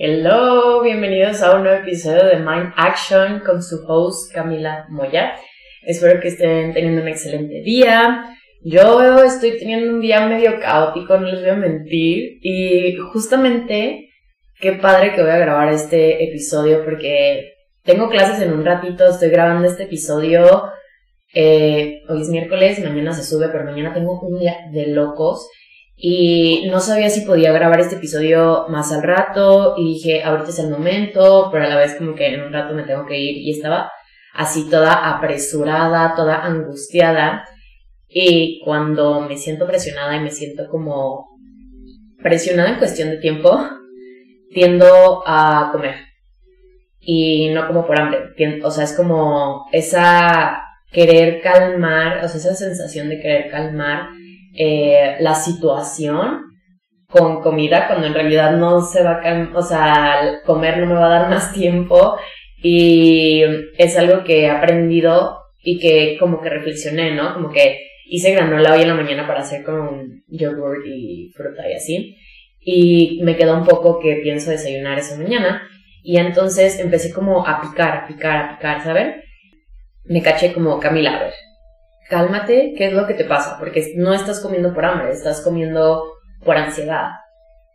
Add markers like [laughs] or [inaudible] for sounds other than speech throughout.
Hello, bienvenidos a un nuevo episodio de Mind Action con su host Camila Moya. Espero que estén teniendo un excelente día. Yo estoy teniendo un día medio caótico, no les voy a mentir. Y justamente, qué padre que voy a grabar este episodio porque tengo clases en un ratito, estoy grabando este episodio. Eh, hoy es miércoles, mañana se sube, pero mañana tengo un día de locos. Y no sabía si podía grabar este episodio más al rato y dije, ahorita es el momento, pero a la vez como que en un rato me tengo que ir y estaba así toda apresurada, toda angustiada. Y cuando me siento presionada y me siento como presionada en cuestión de tiempo, tiendo a comer. Y no como por hambre. O sea, es como esa querer calmar, o sea, esa sensación de querer calmar eh, la situación con comida cuando en realidad no se va a, o sea, comer no me va a dar más tiempo y es algo que he aprendido y que como que reflexioné, ¿no? Como que hice granola hoy en la mañana para hacer con yogurt y fruta y así y me quedó un poco que pienso desayunar esa mañana y entonces empecé como a picar, a picar, a picar, ¿saben? Me caché como Camila, cálmate, ¿qué es lo que te pasa? Porque no estás comiendo por hambre, estás comiendo por ansiedad.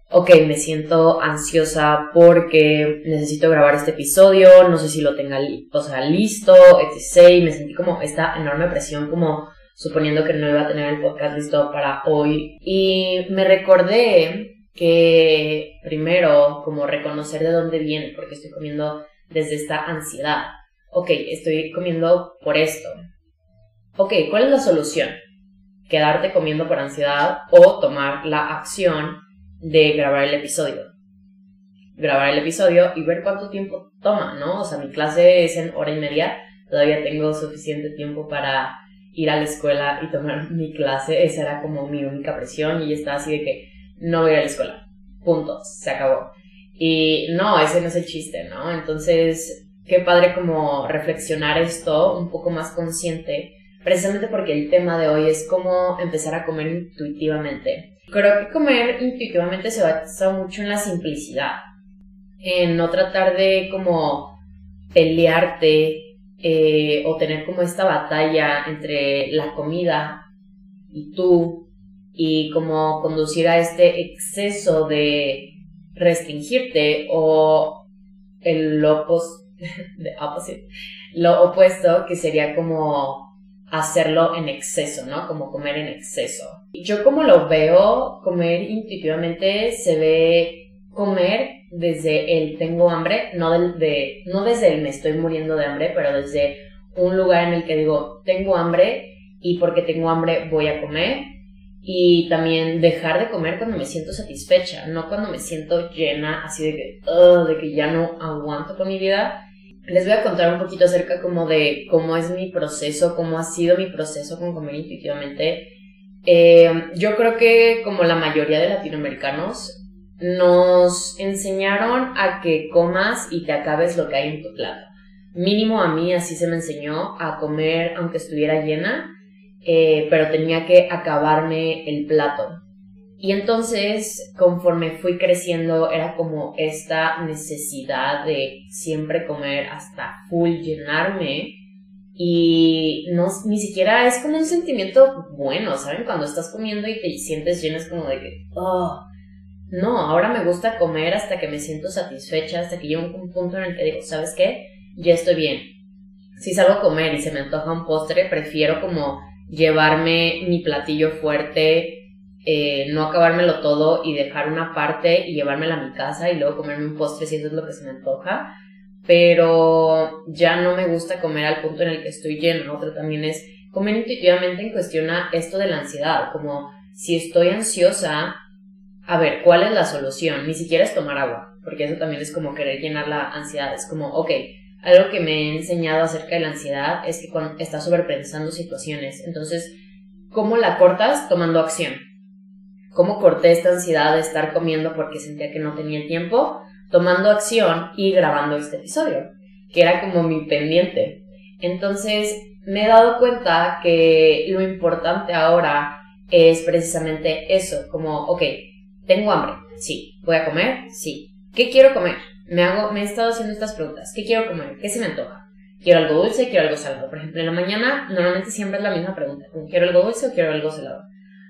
Ok, me siento ansiosa porque necesito grabar este episodio, no sé si lo tenga o sea, listo, etc. Y me sentí como esta enorme presión, como suponiendo que no iba a tener el podcast listo para hoy. Y me recordé que primero, como reconocer de dónde viene, porque estoy comiendo desde esta ansiedad. Ok, estoy comiendo por esto, Ok, ¿cuál es la solución? Quedarte comiendo por ansiedad o tomar la acción de grabar el episodio. Grabar el episodio y ver cuánto tiempo toma, ¿no? O sea, mi clase es en hora y media, todavía tengo suficiente tiempo para ir a la escuela y tomar [laughs] mi clase, esa era como mi única presión y estaba así de que no voy a la escuela, punto, se acabó. Y no, ese no es el chiste, ¿no? Entonces, qué padre como reflexionar esto un poco más consciente precisamente porque el tema de hoy es cómo empezar a comer intuitivamente. Creo que comer intuitivamente se basa mucho en la simplicidad, en no tratar de como pelearte eh, o tener como esta batalla entre la comida y tú y como conducir a este exceso de restringirte o el lo, [laughs] lo opuesto que sería como hacerlo en exceso, ¿no? Como comer en exceso. Yo como lo veo, comer intuitivamente se ve comer desde el tengo hambre, no, de, no desde el me estoy muriendo de hambre, pero desde un lugar en el que digo, tengo hambre y porque tengo hambre voy a comer. Y también dejar de comer cuando me siento satisfecha, no cuando me siento llena, así de que, de que ya no aguanto con mi vida les voy a contar un poquito acerca como de cómo es mi proceso, cómo ha sido mi proceso con comer intuitivamente. Eh, yo creo que como la mayoría de latinoamericanos nos enseñaron a que comas y te acabes lo que hay en tu plato. Mínimo a mí así se me enseñó a comer aunque estuviera llena, eh, pero tenía que acabarme el plato. Y entonces, conforme fui creciendo, era como esta necesidad de siempre comer hasta full, llenarme. Y no, ni siquiera es como un sentimiento bueno, ¿saben? Cuando estás comiendo y te sientes lleno, es como de que, oh, no, ahora me gusta comer hasta que me siento satisfecha, hasta que llego a un punto en el que digo, ¿sabes qué? Ya estoy bien. Si salgo a comer y se me antoja un postre, prefiero como llevarme mi platillo fuerte eh, no acabármelo todo y dejar una parte y llevármela a mi casa y luego comerme un postre si eso es lo que se me antoja. Pero ya no me gusta comer al punto en el que estoy lleno. Otro también es comer intuitivamente en cuestión a esto de la ansiedad. Como si estoy ansiosa, a ver, ¿cuál es la solución? Ni siquiera es tomar agua, porque eso también es como querer llenar la ansiedad. Es como, ok, algo que me he enseñado acerca de la ansiedad es que cuando estás sobrepensando situaciones, entonces, ¿cómo la cortas? Tomando acción cómo corté esta ansiedad de estar comiendo porque sentía que no tenía tiempo, tomando acción y grabando este episodio, que era como mi pendiente. Entonces me he dado cuenta que lo importante ahora es precisamente eso, como, ok, tengo hambre, sí, voy a comer, sí, ¿qué quiero comer? Me, hago, me he estado haciendo estas preguntas. ¿Qué quiero comer? ¿Qué se me antoja? ¿Quiero algo dulce? ¿Quiero algo salado? Por ejemplo, en la mañana normalmente siempre es la misma pregunta. ¿Quiero algo dulce o quiero algo salado?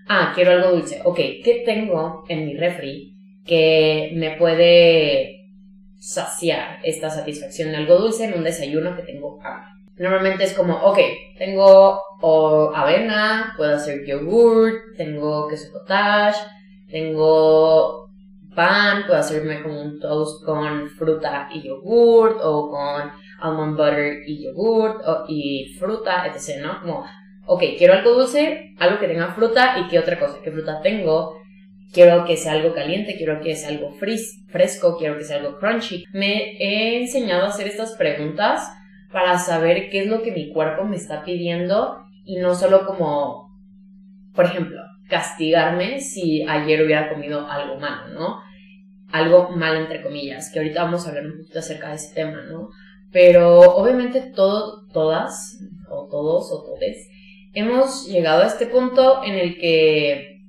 Ah, quiero algo dulce. Ok, ¿qué tengo en mi refri que me puede saciar esta satisfacción de algo dulce en un desayuno que tengo hambre? Normalmente es como, ok, tengo avena, puedo hacer yogur, tengo queso cottage, tengo pan, puedo hacerme como un toast con fruta y yogurt o con almond butter y yogurt y fruta, etc. ¿no? Como, ok, quiero algo dulce, algo que tenga fruta y qué otra cosa, qué fruta tengo, quiero que sea algo caliente, quiero que sea algo fresco, quiero que sea algo crunchy. Me he enseñado a hacer estas preguntas para saber qué es lo que mi cuerpo me está pidiendo y no solo como, por ejemplo, castigarme si ayer hubiera comido algo malo, ¿no? Algo mal entre comillas, que ahorita vamos a hablar un poquito acerca de ese tema, ¿no? Pero obviamente todo, todas, o todos, o todes, hemos llegado a este punto en el que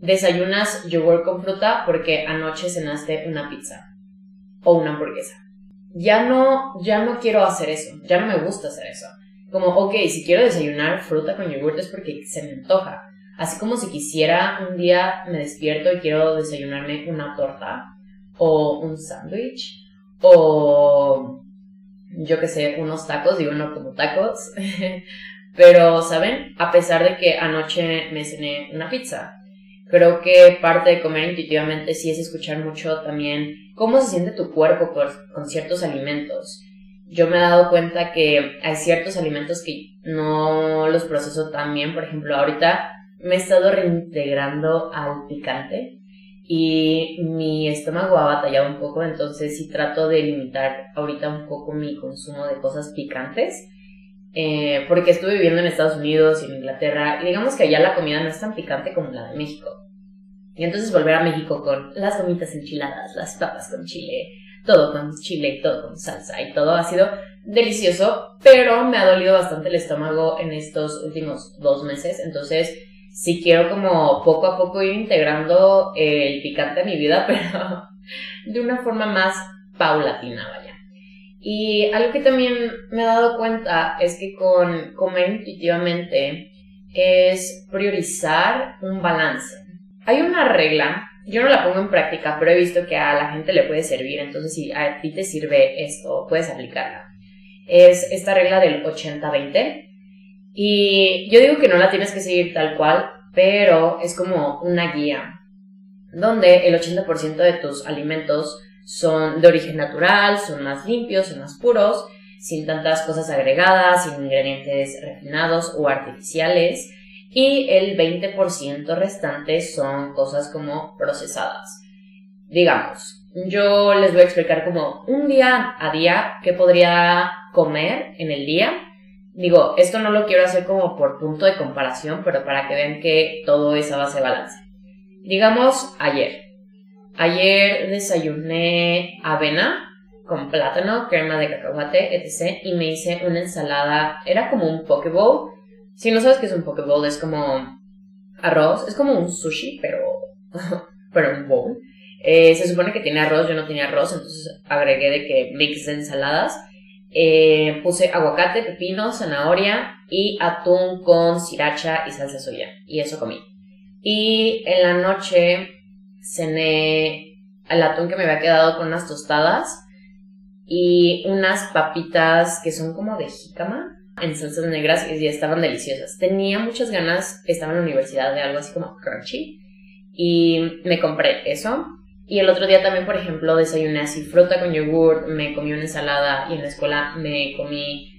desayunas yogur con fruta porque anoche cenaste una pizza o una hamburguesa. Ya no, ya no quiero hacer eso, ya no me gusta hacer eso. Como, ok, si quiero desayunar fruta con yogur es porque se me antoja. Así como si quisiera un día me despierto y quiero desayunarme una torta o un sándwich o yo que sé, unos tacos, digo no como tacos. [laughs] Pero, ¿saben? A pesar de que anoche me cené una pizza, creo que parte de comer intuitivamente sí es escuchar mucho también cómo se siente tu cuerpo con ciertos alimentos. Yo me he dado cuenta que hay ciertos alimentos que no los proceso tan bien. Por ejemplo, ahorita me he estado reintegrando al picante y mi estómago ha batallado un poco, entonces sí trato de limitar ahorita un poco mi consumo de cosas picantes. Eh, porque estuve viviendo en Estados Unidos y en Inglaterra y digamos que allá la comida no es tan picante como la de México. Y entonces volver a México con las gomitas enchiladas, las papas con chile, todo con chile, todo con salsa y todo ha sido delicioso, pero me ha dolido bastante el estómago en estos últimos dos meses, entonces sí quiero como poco a poco ir integrando el picante a mi vida, [laughs] pero de una forma más paulatina, vaya. Y algo que también me he dado cuenta es que con comer intuitivamente es priorizar un balance. Hay una regla, yo no la pongo en práctica, pero he visto que a la gente le puede servir, entonces si a ti te sirve esto, puedes aplicarla. Es esta regla del 80-20 y yo digo que no la tienes que seguir tal cual, pero es como una guía donde el 80% de tus alimentos son de origen natural, son más limpios, son más puros, sin tantas cosas agregadas, sin ingredientes refinados o artificiales, y el 20% restante son cosas como procesadas. Digamos, yo les voy a explicar como un día a día qué podría comer en el día Digo, esto no lo quiero hacer como por punto de comparación, pero para que vean que todo es a base balance. Digamos, ayer. Ayer desayuné avena con plátano, crema de cacahuate, etc. Y me hice una ensalada, era como un poke bowl. Si no sabes qué es un poke bowl, es como arroz, es como un sushi, pero, [laughs] pero un bowl. Eh, se supone que tiene arroz, yo no tenía arroz, entonces agregué de que mix de ensaladas eh, puse aguacate, pepino, zanahoria y atún con sriracha y salsa soya. Y eso comí. Y en la noche cené el atún que me había quedado con unas tostadas y unas papitas que son como de jícama en salsas negras y estaban deliciosas. Tenía muchas ganas, estaba en la universidad de algo así como crunchy y me compré eso y el otro día también, por ejemplo, desayuné así fruta con yogur, me comí una ensalada y en la escuela me comí...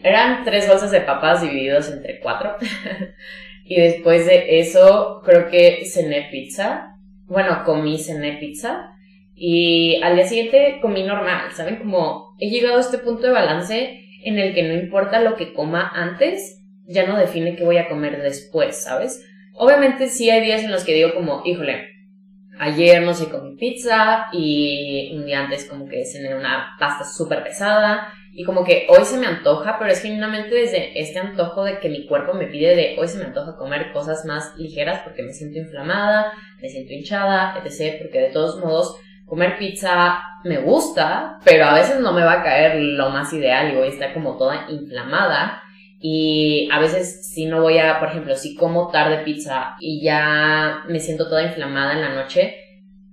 Eran tres bolsas de papas divididos entre cuatro. [laughs] y después de eso, creo que cené pizza. Bueno, comí, cené pizza. Y al día siguiente comí normal, ¿saben? Como he llegado a este punto de balance en el que no importa lo que coma antes, ya no define qué voy a comer después, ¿sabes? Obviamente sí hay días en los que digo como, híjole, ayer no sé comí pizza y un día antes como que cené una pasta súper pesada y como que hoy se me antoja, pero es genuinamente desde este antojo de que mi cuerpo me pide de hoy se me antoja comer cosas más ligeras porque me siento inflamada, me siento hinchada, etc. Porque de todos modos, comer pizza me gusta, pero a veces no me va a caer lo más ideal y voy a como toda inflamada. Y a veces si no voy a, por ejemplo, si como tarde pizza y ya me siento toda inflamada en la noche,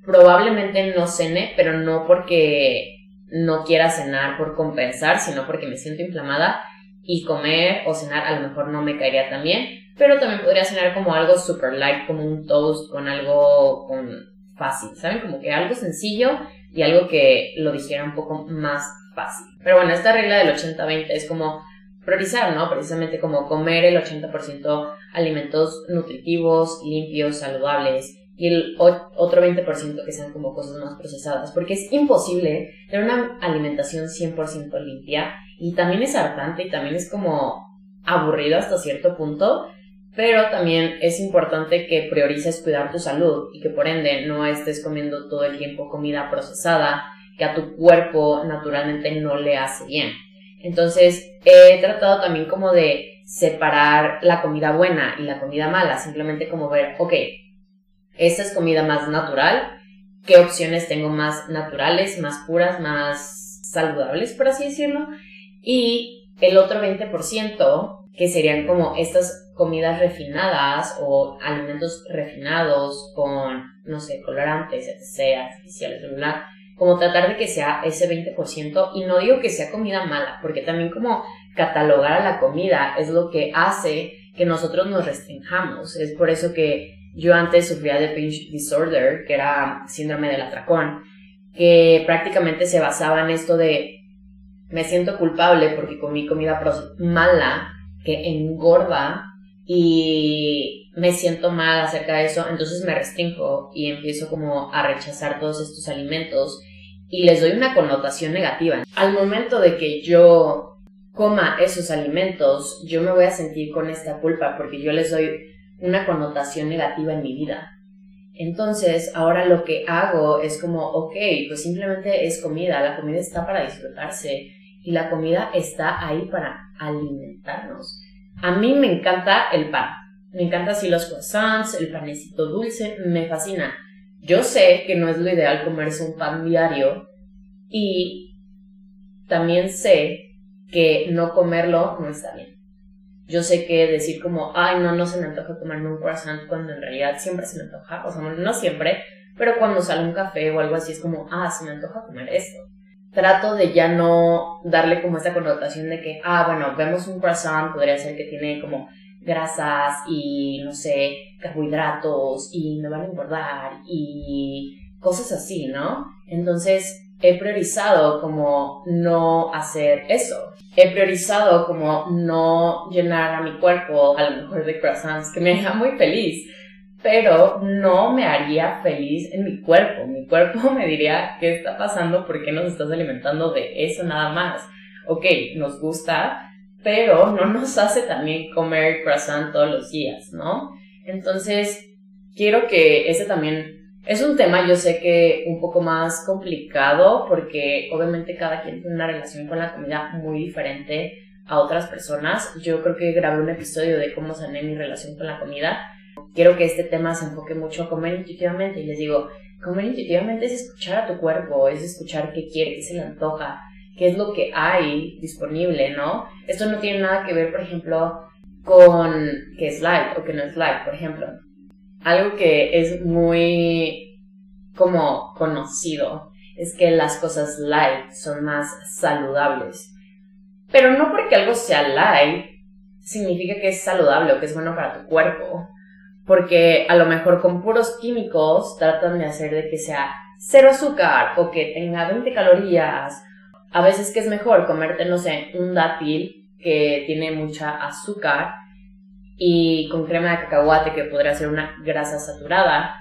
probablemente no cene, pero no porque no quiera cenar por compensar, sino porque me siento inflamada y comer o cenar a lo mejor no me caería tan bien, pero también podría cenar como algo super light, como un toast con algo con fácil, ¿saben? Como que algo sencillo y algo que lo dijera un poco más fácil. Pero bueno, esta regla del 80-20 es como priorizar, ¿no? Precisamente como comer el 80% alimentos nutritivos, limpios, saludables y el otro 20% que sean como cosas más procesadas, porque es imposible tener una alimentación 100% limpia y también es hartante y también es como aburrido hasta cierto punto, pero también es importante que priorices cuidar tu salud y que por ende no estés comiendo todo el tiempo comida procesada que a tu cuerpo naturalmente no le hace bien. Entonces he tratado también como de separar la comida buena y la comida mala, simplemente como ver, ok, esta es comida más natural. ¿Qué opciones tengo más naturales, más puras, más saludables, por así decirlo? Y el otro 20%, que serían como estas comidas refinadas o alimentos refinados con, no sé, colorantes, etc., artificiales, como tratar de que sea ese 20% y no digo que sea comida mala, porque también como catalogar a la comida es lo que hace que nosotros nos restringamos. Es por eso que yo antes sufría de pinch disorder, que era síndrome del atracón, que prácticamente se basaba en esto de me siento culpable porque comí comida mala que engorda y me siento mal acerca de eso, entonces me restringo y empiezo como a rechazar todos estos alimentos y les doy una connotación negativa. Al momento de que yo coma esos alimentos, yo me voy a sentir con esta culpa porque yo les doy una connotación negativa en mi vida. Entonces, ahora lo que hago es como, ok, pues simplemente es comida, la comida está para disfrutarse y la comida está ahí para alimentarnos. A mí me encanta el pan, me encanta así los croissants, el panecito dulce, me fascina. Yo sé que no es lo ideal comerse un pan diario y también sé que no comerlo no está bien. Yo sé que decir como, ay, no, no se me antoja comerme un croissant cuando en realidad siempre se me antoja, o sea, no siempre, pero cuando sale un café o algo así es como, ah, se me antoja comer esto. Trato de ya no darle como esta connotación de que, ah, bueno, vemos un croissant, podría ser que tiene como grasas y, no sé, carbohidratos y me van a engordar y cosas así, ¿no? Entonces, he priorizado como no hacer eso. He priorizado como no llenar a mi cuerpo a lo mejor de croissants, que me deja muy feliz, pero no me haría feliz en mi cuerpo. Mi cuerpo [laughs] me diría, ¿qué está pasando? ¿Por qué nos estás alimentando de eso nada más? Ok, nos gusta, pero no nos hace también comer croissant todos los días, ¿no? Entonces, quiero que ese también es un tema, yo sé que un poco más complicado porque obviamente cada quien tiene una relación con la comida muy diferente a otras personas. Yo creo que grabé un episodio de cómo sané mi relación con la comida. Quiero que este tema se enfoque mucho a comer intuitivamente y les digo, comer intuitivamente es escuchar a tu cuerpo, es escuchar qué quiere, qué se le antoja, qué es lo que hay disponible, ¿no? Esto no tiene nada que ver, por ejemplo, con qué es light o qué no es light, por ejemplo algo que es muy como conocido es que las cosas light son más saludables. Pero no porque algo sea light significa que es saludable o que es bueno para tu cuerpo. Porque a lo mejor con puros químicos tratan de hacer de que sea cero azúcar o que tenga 20 calorías. A veces que es mejor comerte, no sé, un dátil que tiene mucha azúcar y con crema de cacahuate que podría ser una grasa saturada,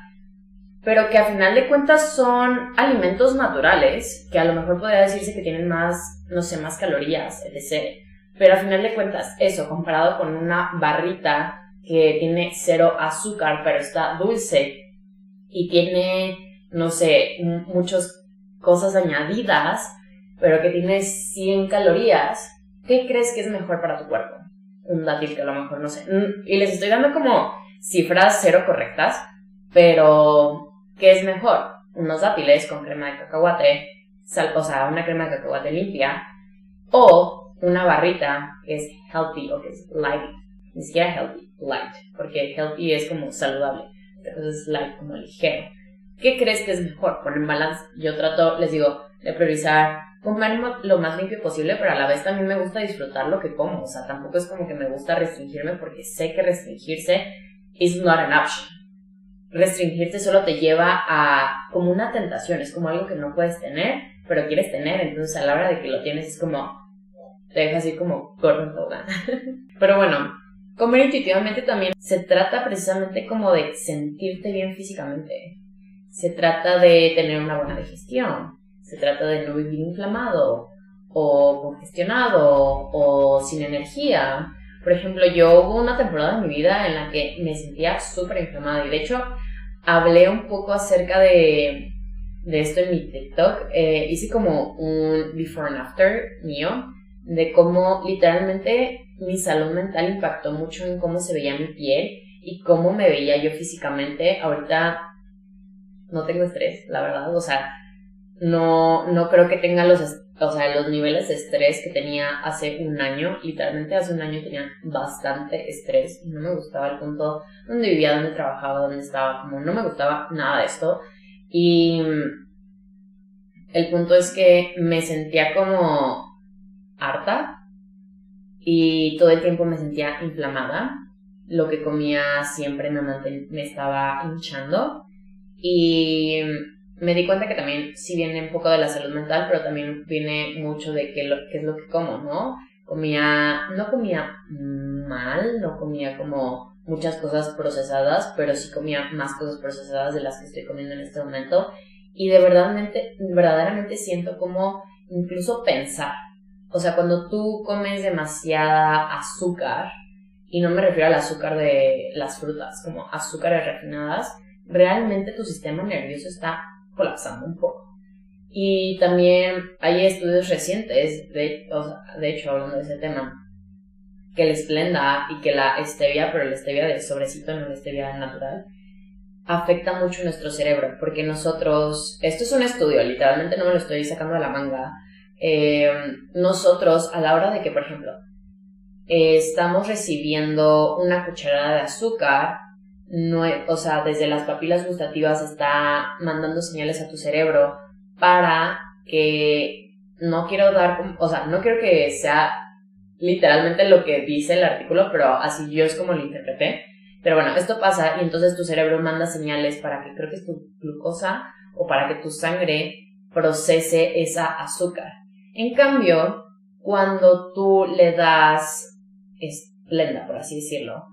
pero que a final de cuentas son alimentos naturales, que a lo mejor podría decirse que tienen más, no sé, más calorías, etc. Pero a final de cuentas, eso, comparado con una barrita que tiene cero azúcar, pero está dulce y tiene, no sé, muchas cosas añadidas, pero que tiene 100 calorías, ¿qué crees que es mejor para tu cuerpo? un dátil que a lo mejor no sé. Mm, y les estoy dando como cifras cero correctas, pero ¿qué es mejor? unos dátiles con crema de cacahuate, sal, o sea, una crema de cacahuate limpia, o una barrita que es healthy o que es light, ni siquiera healthy, light, porque healthy es como saludable, entonces es light, como ligero. ¿Qué crees que es mejor? Poner balance. Yo trato, les digo, de priorizar comer lo más limpio posible, pero a la vez también me gusta disfrutar lo que como. O sea, tampoco es como que me gusta restringirme porque sé que restringirse is not an option. Restringirte solo te lleva a como una tentación, es como algo que no puedes tener, pero quieres tener, entonces a la hora de que lo tienes es como, te deja así como gordo [laughs] pero bueno, comer intuitivamente también se trata precisamente como de sentirte bien físicamente. Se trata de tener una buena digestión, se trata de no vivir inflamado o congestionado o sin energía. Por ejemplo, yo hubo una temporada en mi vida en la que me sentía súper inflamada y de hecho hablé un poco acerca de, de esto en mi TikTok. Eh, hice como un before and after mío de cómo literalmente mi salud mental impactó mucho en cómo se veía mi piel y cómo me veía yo físicamente. Ahorita no tengo estrés, la verdad. O sea, no, no creo que tenga los, o sea, los niveles de estrés que tenía hace un año. Literalmente hace un año tenía bastante estrés no me gustaba el punto donde vivía, donde trabajaba, donde estaba, como no me gustaba nada de esto. Y el punto es que me sentía como harta y todo el tiempo me sentía inflamada. Lo que comía siempre me, me estaba hinchando y me di cuenta que también sí viene un poco de la salud mental, pero también viene mucho de qué, qué es lo que como, ¿no? Comía, no comía mal, no comía como muchas cosas procesadas, pero sí comía más cosas procesadas de las que estoy comiendo en este momento. Y de verdaderamente, verdaderamente siento como incluso pensar. O sea, cuando tú comes demasiada azúcar, y no me refiero al azúcar de las frutas, como azúcares refinadas, realmente tu sistema nervioso está colapsando un poco. Y también hay estudios recientes, de, de hecho, hablando de ese tema, que el esplenda y que la stevia, pero la stevia de sobrecito, no la stevia natural, afecta mucho nuestro cerebro, porque nosotros, esto es un estudio, literalmente no me lo estoy sacando de la manga, eh, nosotros a la hora de que, por ejemplo, estamos recibiendo una cucharada de azúcar, no, o sea, desde las papilas gustativas está mandando señales a tu cerebro para que no quiero dar, o sea, no quiero que sea literalmente lo que dice el artículo, pero así yo es como lo interpreté. Pero bueno, esto pasa y entonces tu cerebro manda señales para que creo que es tu glucosa o para que tu sangre procese esa azúcar. En cambio, cuando tú le das esplenda, por así decirlo,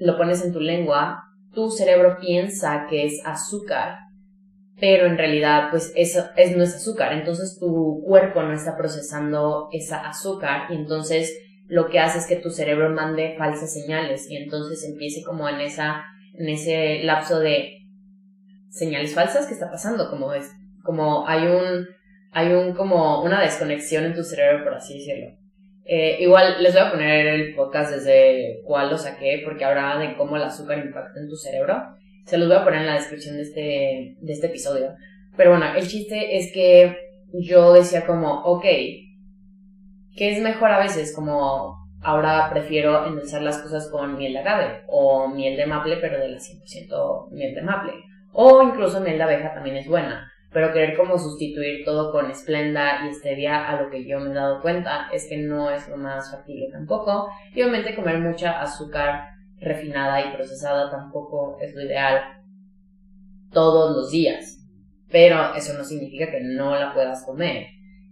lo pones en tu lengua, tu cerebro piensa que es azúcar, pero en realidad pues eso es, no es azúcar, entonces tu cuerpo no está procesando esa azúcar y entonces lo que hace es que tu cerebro mande falsas señales y entonces empiece como en esa en ese lapso de señales falsas que está pasando, como es como hay un hay un como una desconexión en tu cerebro por así decirlo. Eh, igual les voy a poner el podcast desde cuál lo saqué, porque habrá de cómo el azúcar impacta en tu cerebro. Se los voy a poner en la descripción de este, de este episodio. Pero bueno, el chiste es que yo decía como, ok, ¿qué es mejor a veces? Como ahora prefiero endulzar las cosas con miel de agave o miel de maple, pero de la 100% miel de maple. O incluso miel de abeja también es buena pero querer como sustituir todo con esplenda y stevia a lo que yo me he dado cuenta es que no es lo más factible tampoco. Y obviamente comer mucha azúcar refinada y procesada tampoco es lo ideal todos los días. Pero eso no significa que no la puedas comer.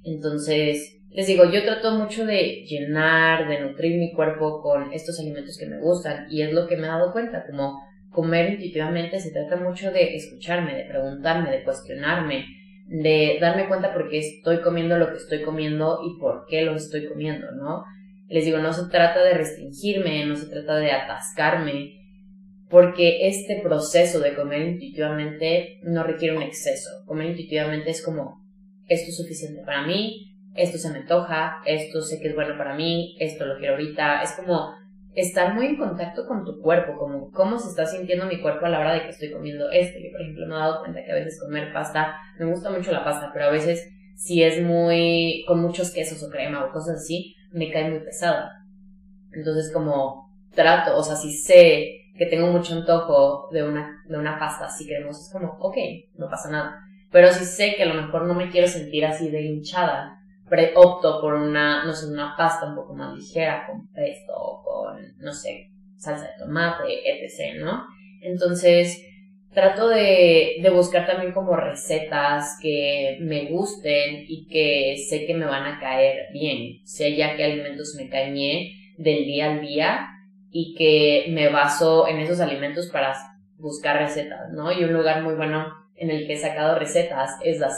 Entonces, les digo, yo trato mucho de llenar, de nutrir mi cuerpo con estos alimentos que me gustan y es lo que me he dado cuenta, como comer intuitivamente se trata mucho de escucharme, de preguntarme, de cuestionarme, de darme cuenta por qué estoy comiendo lo que estoy comiendo y por qué lo estoy comiendo, ¿no? Les digo, no se trata de restringirme, no se trata de atascarme, porque este proceso de comer intuitivamente no requiere un exceso. Comer intuitivamente es como, esto es suficiente para mí, esto se me antoja, esto sé que es bueno para mí, esto lo quiero ahorita. Es como estar muy en contacto con tu cuerpo, como cómo se está sintiendo mi cuerpo a la hora de que estoy comiendo esto. Yo, por ejemplo, me he dado cuenta que a veces comer pasta, me gusta mucho la pasta, pero a veces si es muy, con muchos quesos o crema o cosas así, me cae muy pesada. Entonces como trato, o sea, si sé que tengo mucho antojo de una, de una pasta así cremosa, es como, ok, no pasa nada. Pero si sé que a lo mejor no me quiero sentir así de hinchada, opto por una, no sé, una pasta un poco más ligera, con pesto o con, no sé, salsa de tomate, etc., ¿no? Entonces, trato de, de buscar también como recetas que me gusten y que sé que me van a caer bien, sea ya que alimentos me bien del día al día y que me baso en esos alimentos para buscar recetas, ¿no? Y un lugar muy bueno en el que he sacado recetas es la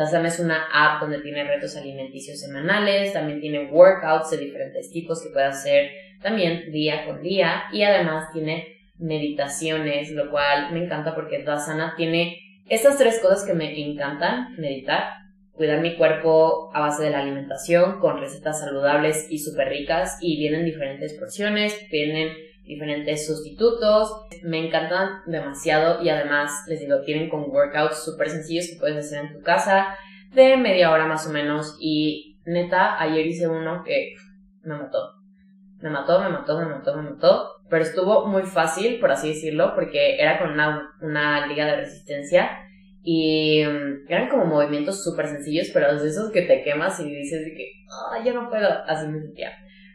Dasam es una app donde tiene retos alimenticios semanales, también tiene workouts de diferentes tipos que puedes hacer también día con día y además tiene meditaciones, lo cual me encanta porque Dasana tiene estas tres cosas que me encantan, meditar, cuidar mi cuerpo a base de la alimentación con recetas saludables y súper ricas y vienen diferentes porciones, vienen diferentes sustitutos. Me encantan demasiado y además, les digo, tienen con workouts súper sencillos que puedes hacer en tu casa de media hora más o menos. Y neta, ayer hice uno que me mató. Me mató, me mató, me mató, me mató. Pero estuvo muy fácil, por así decirlo, porque era con una, una liga de resistencia. Y mm, eran como movimientos súper sencillos, pero de esos que te quemas y dices que, ah, yo no puedo, así me sentía.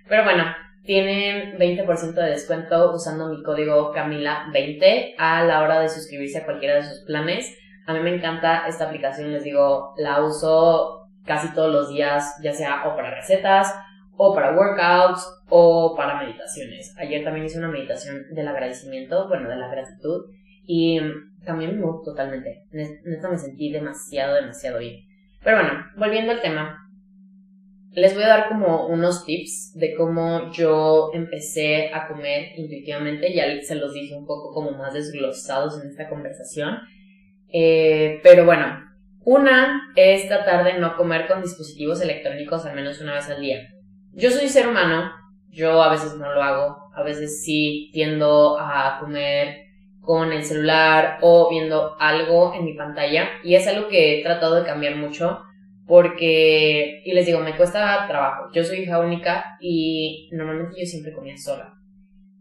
Pero bueno, tienen 20% de descuento usando mi código Camila20 a la hora de suscribirse a cualquiera de sus planes. A mí me encanta esta aplicación, les digo, la uso casi todos los días, ya sea o para recetas, o para workouts, o para meditaciones. Ayer también hice una meditación del agradecimiento, bueno, de la gratitud, y cambió mi mood totalmente. Neta me sentí demasiado, demasiado bien. Pero bueno, volviendo al tema, les voy a dar como unos tips de cómo yo empecé a comer intuitivamente. Ya se los dije un poco como más desglosados en esta conversación. Eh, pero bueno, una es tratar de no comer con dispositivos electrónicos al menos una vez al día. Yo soy ser humano, yo a veces no lo hago, a veces sí tiendo a comer con el celular o viendo algo en mi pantalla y es algo que he tratado de cambiar mucho porque, y les digo, me cuesta trabajo. Yo soy hija única y normalmente yo siempre comía sola.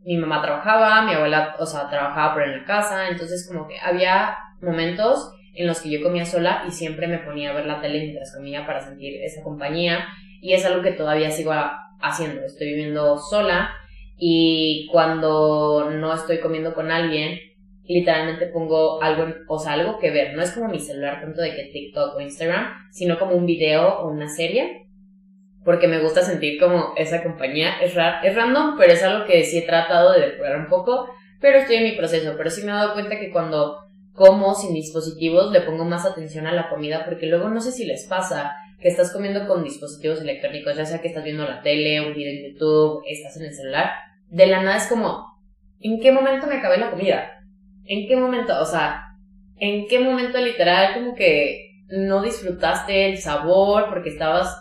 Mi mamá trabajaba, mi abuela, o sea, trabajaba por en la casa, entonces como que había momentos en los que yo comía sola y siempre me ponía a ver la tele mientras comía para sentir esa compañía y es algo que todavía sigo haciendo. Estoy viviendo sola y cuando no estoy comiendo con alguien, literalmente pongo algo, o sea, algo que ver. No es como mi celular tanto de que TikTok o Instagram, sino como un video o una serie. Porque me gusta sentir como esa compañía. Es, es random, pero es algo que sí he tratado de depurar un poco. Pero estoy en mi proceso. Pero sí me he dado cuenta que cuando como sin dispositivos le pongo más atención a la comida. Porque luego no sé si les pasa que estás comiendo con dispositivos electrónicos. Ya sea que estás viendo la tele, un video en YouTube, estás en el celular. De la nada es como, ¿en qué momento me acabé la comida? ¿En qué momento? O sea, ¿en qué momento literal como que no disfrutaste el sabor porque estabas,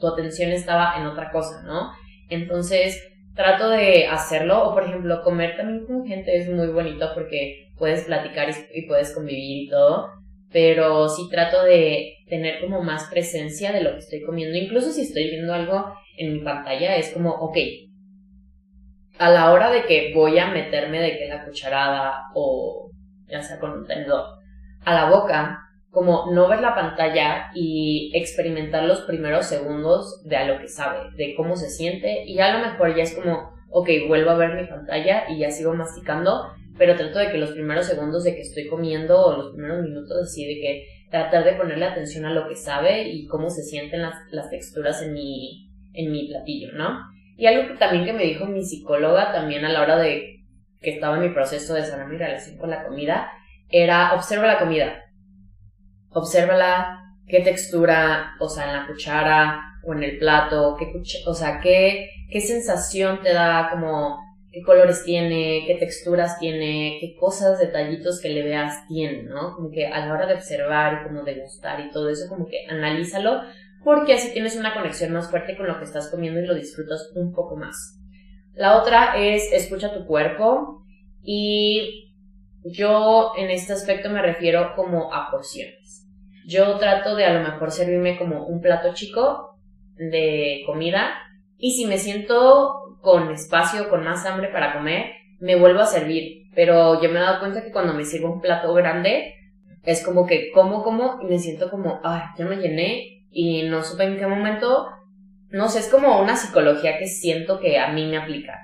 tu atención estaba en otra cosa, ¿no? Entonces, trato de hacerlo, o por ejemplo, comer también con gente es muy bonito porque puedes platicar y, puedes convivir y todo, pero sí trato de tener como más presencia de lo que estoy comiendo, incluso si estoy viendo algo en mi pantalla, es como, ok, a la hora de que voy a meterme de que la cucharada o ya sea con un tenedor a la boca, como no ver la pantalla y experimentar los primeros segundos de a lo que sabe, de cómo se siente y a lo mejor ya es como, ok, vuelvo a ver mi pantalla y ya sigo masticando, pero trato de que los primeros segundos de que estoy comiendo o los primeros minutos así de que tratar de ponerle atención a lo que sabe y cómo se sienten las, las texturas en mi, en mi platillo, ¿no? Y algo que también que me dijo mi psicóloga también a la hora de que estaba en mi proceso de sanar mi relación con la comida, era observa la comida. Obsérvala, qué textura, o sea, en la cuchara o en el plato, qué o sea, qué, qué sensación te da, como qué colores tiene, qué texturas tiene, qué cosas, detallitos que le veas tiene, ¿no? Como que a la hora de observar y como de gustar y todo eso, como que analízalo porque así tienes una conexión más fuerte con lo que estás comiendo y lo disfrutas un poco más. La otra es escucha tu cuerpo y yo en este aspecto me refiero como a porciones. Yo trato de a lo mejor servirme como un plato chico de comida y si me siento con espacio, con más hambre para comer, me vuelvo a servir. Pero yo me he dado cuenta que cuando me sirvo un plato grande, es como que como, como y me siento como, ay, ya me llené y no supe en qué momento. No sé, es como una psicología que siento que a mí me aplica.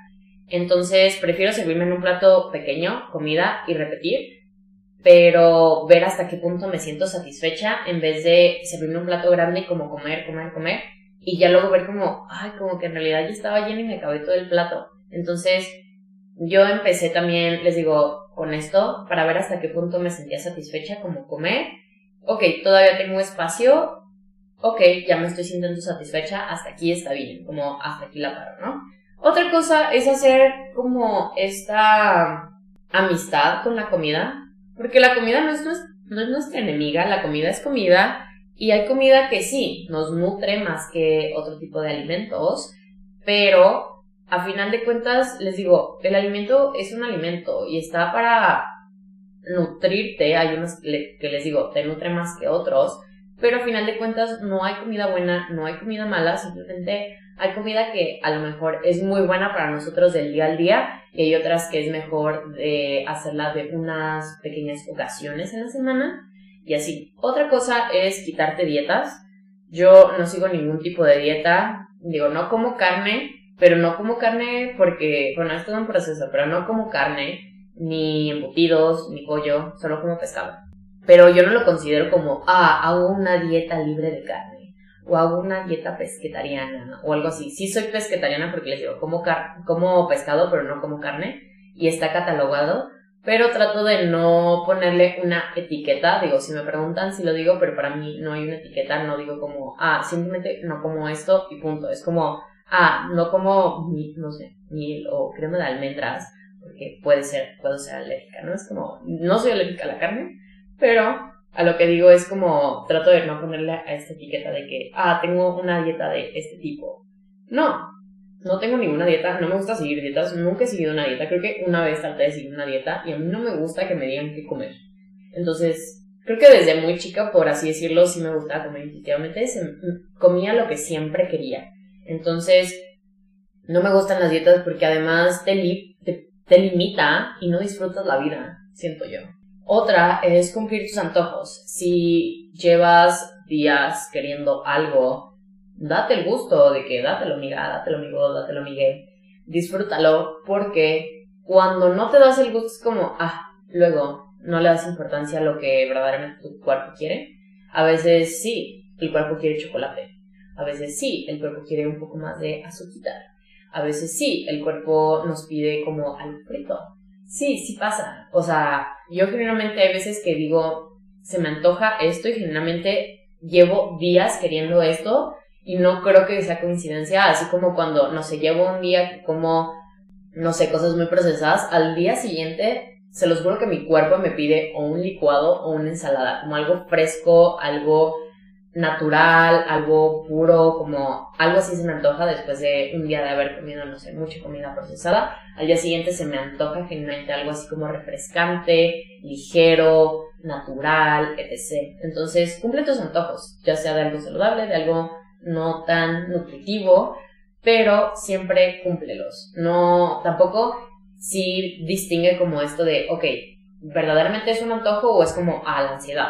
Entonces prefiero servirme en un plato pequeño, comida y repetir, pero ver hasta qué punto me siento satisfecha en vez de servirme un plato grande y como comer, comer, comer y ya luego ver como, ay, como que en realidad ya estaba lleno y me acabé todo el plato. Entonces, yo empecé también, les digo, con esto, para ver hasta qué punto me sentía satisfecha como comer. Ok, todavía tengo espacio. Ok, ya me estoy sintiendo satisfecha, hasta aquí está bien, como hasta aquí la paro, ¿no? Otra cosa es hacer como esta amistad con la comida, porque la comida no es, no es nuestra enemiga, la comida es comida y hay comida que sí, nos nutre más que otro tipo de alimentos, pero a final de cuentas, les digo, el alimento es un alimento y está para nutrirte. Hay unos que les digo, te nutre más que otros, pero a final de cuentas no hay comida buena, no hay comida mala, simplemente hay comida que a lo mejor es muy buena para nosotros del día al día y hay otras que es mejor de hacerla de unas pequeñas ocasiones en la semana y así. Otra cosa es quitarte dietas. Yo no sigo ningún tipo de dieta. Digo, no como carne, pero no como carne porque, bueno, es un proceso, pero no como carne, ni embutidos, ni pollo, solo como pescado. Pero yo no lo considero como, ah, hago una dieta libre de carne, o hago una dieta pesquetariana, o algo así. Sí soy pesquetariana porque les digo, como, como pescado, pero no como carne, y está catalogado, pero trato de no ponerle una etiqueta. Digo, si me preguntan si lo digo, pero para mí no hay una etiqueta, no digo como, ah, simplemente no como esto y punto. Es como, ah, no como, no sé, miel o crema de almendras, porque puede ser, puedo ser alérgica, ¿no? Es como, no soy alérgica a la carne, pero a lo que digo es como, trato de no ponerle a esta etiqueta de que, ah, tengo una dieta de este tipo. No, no tengo ninguna dieta, no me gusta seguir dietas, nunca he seguido una dieta, creo que una vez traté de seguir una dieta y a mí no me gusta que me digan qué comer. Entonces, creo que desde muy chica, por así decirlo, sí me gustaba comer intuitivamente, comía lo que siempre quería. Entonces, no me gustan las dietas porque además te, te limita y no disfrutas la vida, siento yo. Otra es cumplir tus antojos. Si llevas días queriendo algo date el gusto de que dátelo amiga, dátelo amigo, dátelo Miguel, disfrútalo porque cuando no te das el gusto es como, ah, luego no le das importancia a lo que verdaderamente tu cuerpo quiere. A veces sí, el cuerpo quiere chocolate. A veces sí, el cuerpo quiere un poco más de azúcar. A veces sí, el cuerpo nos pide como algo frito. Sí, sí pasa. O sea, yo generalmente hay veces que digo, se me antoja esto y generalmente llevo días queriendo esto y no creo que sea coincidencia, así como cuando, no sé, llevo un día como, no sé, cosas muy procesadas, al día siguiente, se los juro que mi cuerpo me pide o un licuado o una ensalada, como algo fresco, algo natural, algo puro, como algo así se me antoja después de un día de haber comido, no sé, mucha comida procesada. Al día siguiente se me antoja generalmente algo así como refrescante, ligero, natural, etc. Entonces, cumple tus antojos, ya sea de algo saludable, de algo no tan nutritivo, pero siempre cúmplelos. No, tampoco si distingue como esto de, ok, ¿verdaderamente es un antojo o es como, a la ansiedad?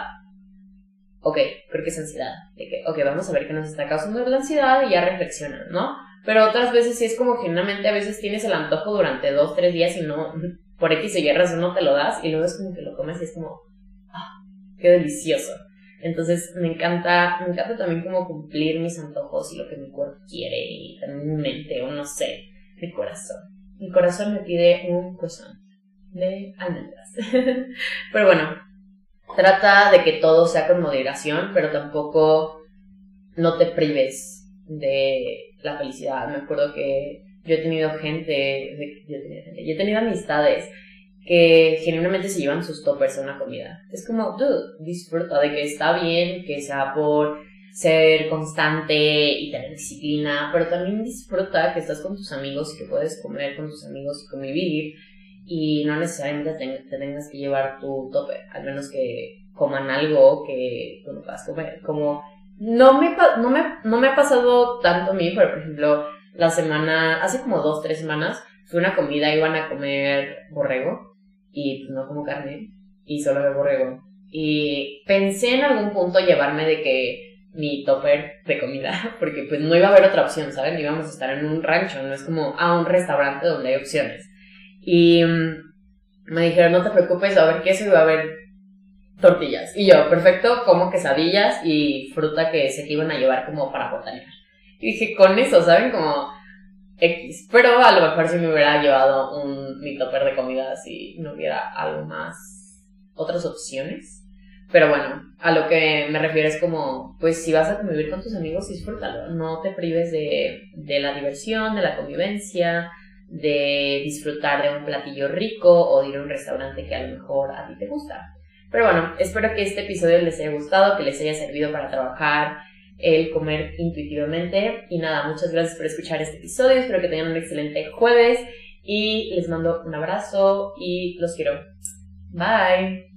Ok, creo que es ansiedad. De que, ok, vamos a ver qué nos está causando la ansiedad y ya reflexionan, ¿no? Pero otras veces sí es como generalmente a veces tienes el antojo durante dos, tres días y no, por X o Y razón no te lo das y luego es como que lo comes y es como, ah, qué delicioso. Entonces me encanta, me encanta también como cumplir mis antojos y lo que mi cuerpo quiere y también mi mente o no sé, mi corazón. Mi corazón me pide un croissant de almendras. [laughs] pero bueno, trata de que todo sea con moderación, pero tampoco no te prives de la felicidad. Me acuerdo que yo he tenido gente, yo he tenido, amistades que genuinamente se llevan sus toppers a una comida. Es como, dude, disfruta de que está bien, que sea por ser constante y tener disciplina, pero también disfruta que estás con tus amigos y que puedes comer con tus amigos y convivir y no necesariamente te, tengas que llevar tu tope, al menos que coman algo que tú no puedas comer. Como no me, no, me, no me ha pasado tanto a mí, pero por ejemplo, la semana, hace como dos, tres semanas, fue una comida, iban a comer borrego y pues, no como carne y solo de borrego. Y pensé en algún punto llevarme de que mi topper de comida, [laughs] porque pues no iba a haber otra opción, ¿saben? Íbamos a estar en un rancho, no es como a un restaurante donde hay opciones. Y me dijeron, no te preocupes, va a haber queso y va a haber tortillas. Y yo, perfecto, como quesadillas y fruta que sé que iban a llevar como para botanear. Y dije, con eso, ¿saben? Como X. Pero a lo mejor si me hubiera llevado un, mi topper de comida si no hubiera algo más, otras opciones. Pero bueno, a lo que me refiero es como, pues si vas a convivir con tus amigos, disfrútalo. No te prives de, de la diversión, de la convivencia, de disfrutar de un platillo rico o de ir a un restaurante que a lo mejor a ti te gusta. Pero bueno, espero que este episodio les haya gustado, que les haya servido para trabajar el comer intuitivamente. Y nada, muchas gracias por escuchar este episodio. Espero que tengan un excelente jueves y les mando un abrazo y los quiero. Bye.